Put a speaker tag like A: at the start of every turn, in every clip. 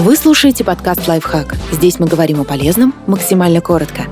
A: Вы слушаете подкаст «Лайфхак». Здесь мы говорим о полезном максимально коротко.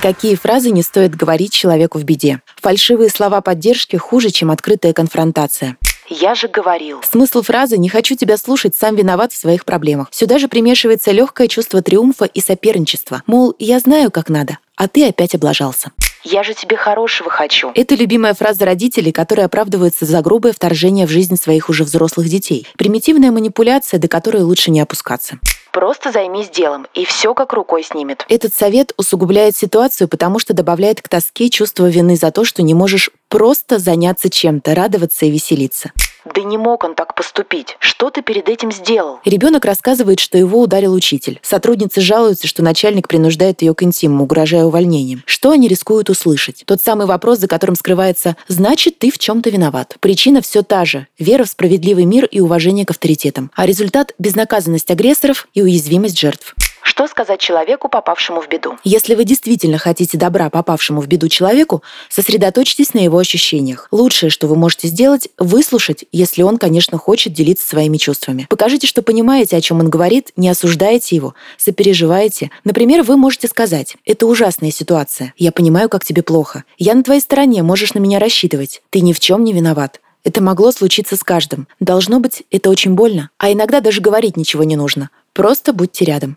A: Какие фразы не стоит говорить человеку в беде? Фальшивые слова поддержки хуже, чем открытая конфронтация.
B: Я же говорил.
A: Смысл фразы «не хочу тебя слушать, сам виноват в своих проблемах». Сюда же примешивается легкое чувство триумфа и соперничества. Мол, я знаю, как надо, а ты опять облажался.
B: Я же тебе хорошего хочу.
A: Это любимая фраза родителей, которые оправдываются за грубое вторжение в жизнь своих уже взрослых детей. Примитивная манипуляция, до которой лучше не опускаться.
B: Просто займись делом, и все как рукой снимет.
A: Этот совет усугубляет ситуацию, потому что добавляет к тоске чувство вины за то, что не можешь просто заняться чем-то, радоваться и веселиться.
B: Да не мог он так поступить. Что ты перед этим сделал?
A: Ребенок рассказывает, что его ударил учитель. Сотрудницы жалуются, что начальник принуждает ее к интиму, угрожая увольнением. Что они рискуют услышать? Тот самый вопрос, за которым скрывается «значит, ты в чем-то виноват». Причина все та же – вера в справедливый мир и уважение к авторитетам. А результат – безнаказанность агрессоров и уязвимость жертв.
B: Что сказать человеку, попавшему в беду?
A: Если вы действительно хотите добра попавшему в беду человеку, сосредоточьтесь на его ощущениях. Лучшее, что вы можете сделать, выслушать, если он, конечно, хочет делиться своими чувствами. Покажите, что понимаете, о чем он говорит, не осуждаете его, сопереживаете. Например, вы можете сказать «Это ужасная ситуация. Я понимаю, как тебе плохо. Я на твоей стороне, можешь на меня рассчитывать. Ты ни в чем не виноват. Это могло случиться с каждым. Должно быть, это очень больно. А иногда даже говорить ничего не нужно. Просто будьте рядом.